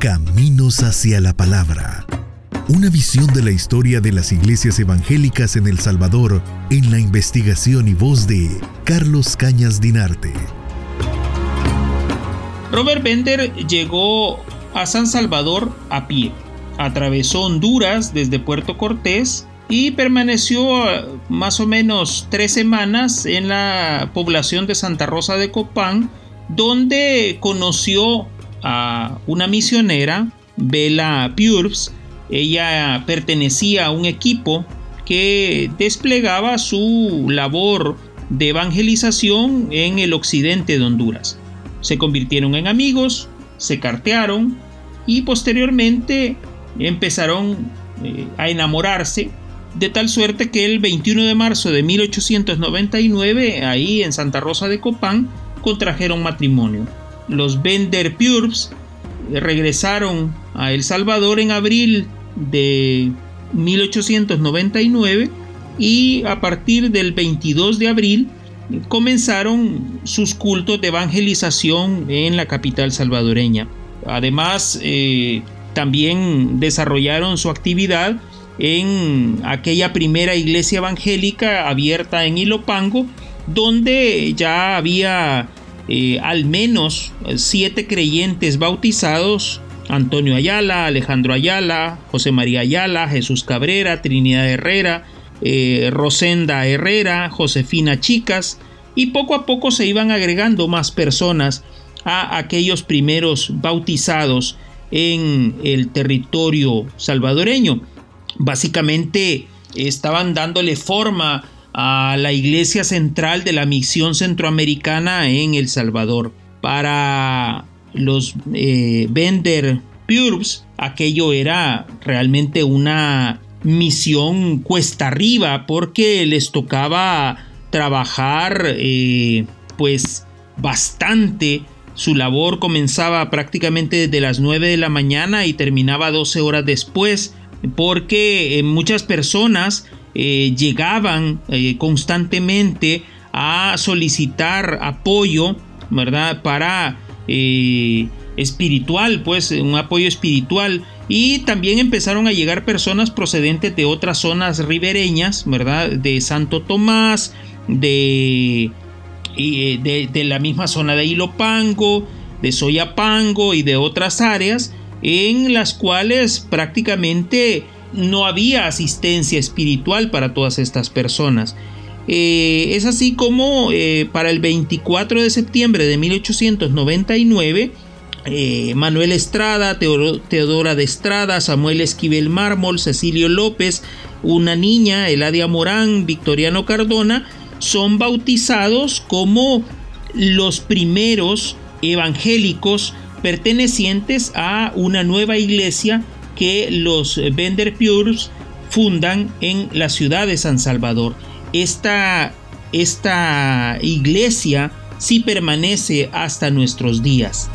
Caminos hacia la Palabra. Una visión de la historia de las iglesias evangélicas en El Salvador en la investigación y voz de Carlos Cañas Dinarte. Robert Bender llegó a San Salvador a pie. Atravesó Honduras desde Puerto Cortés y permaneció eh, más o menos tres semanas en la población de Santa Rosa de Copán, donde conoció a una misionera, Bella Purbs. Ella pertenecía a un equipo que desplegaba su labor de evangelización en el occidente de Honduras. Se convirtieron en amigos, se cartearon y posteriormente empezaron eh, a enamorarse de tal suerte que el 21 de marzo de 1899, ahí en Santa Rosa de Copán, contrajeron matrimonio. Los Bender Purbs regresaron a El Salvador en abril de 1899 y a partir del 22 de abril comenzaron sus cultos de evangelización en la capital salvadoreña. Además, eh, también desarrollaron su actividad en aquella primera iglesia evangélica abierta en Ilopango, donde ya había eh, al menos siete creyentes bautizados, Antonio Ayala, Alejandro Ayala, José María Ayala, Jesús Cabrera, Trinidad Herrera, eh, Rosenda Herrera, Josefina Chicas, y poco a poco se iban agregando más personas a aquellos primeros bautizados en el territorio salvadoreño. Básicamente estaban dándole forma a la iglesia central de la misión centroamericana en El Salvador. Para los eh, Bender Purbs, aquello era realmente una misión cuesta arriba porque les tocaba trabajar eh, pues bastante su labor comenzaba prácticamente desde las 9 de la mañana y terminaba 12 horas después porque eh, muchas personas eh, llegaban eh, constantemente a solicitar apoyo, ¿verdad? Para espiritual, pues un apoyo espiritual. Y también empezaron a llegar personas procedentes de otras zonas ribereñas, ¿verdad? De Santo Tomás, de, de, de la misma zona de Ilopango, de Soyapango y de otras áreas en las cuales prácticamente no había asistencia espiritual para todas estas personas. Eh, es así como eh, para el 24 de septiembre de 1899, eh, Manuel Estrada, Teodora de Estrada, Samuel Esquivel Mármol, Cecilio López, una niña, Eladia Morán, Victoriano Cardona, son bautizados como los primeros evangélicos pertenecientes a una nueva iglesia que los Bender Pures fundan en la ciudad de San Salvador. Esta, esta iglesia sí permanece hasta nuestros días.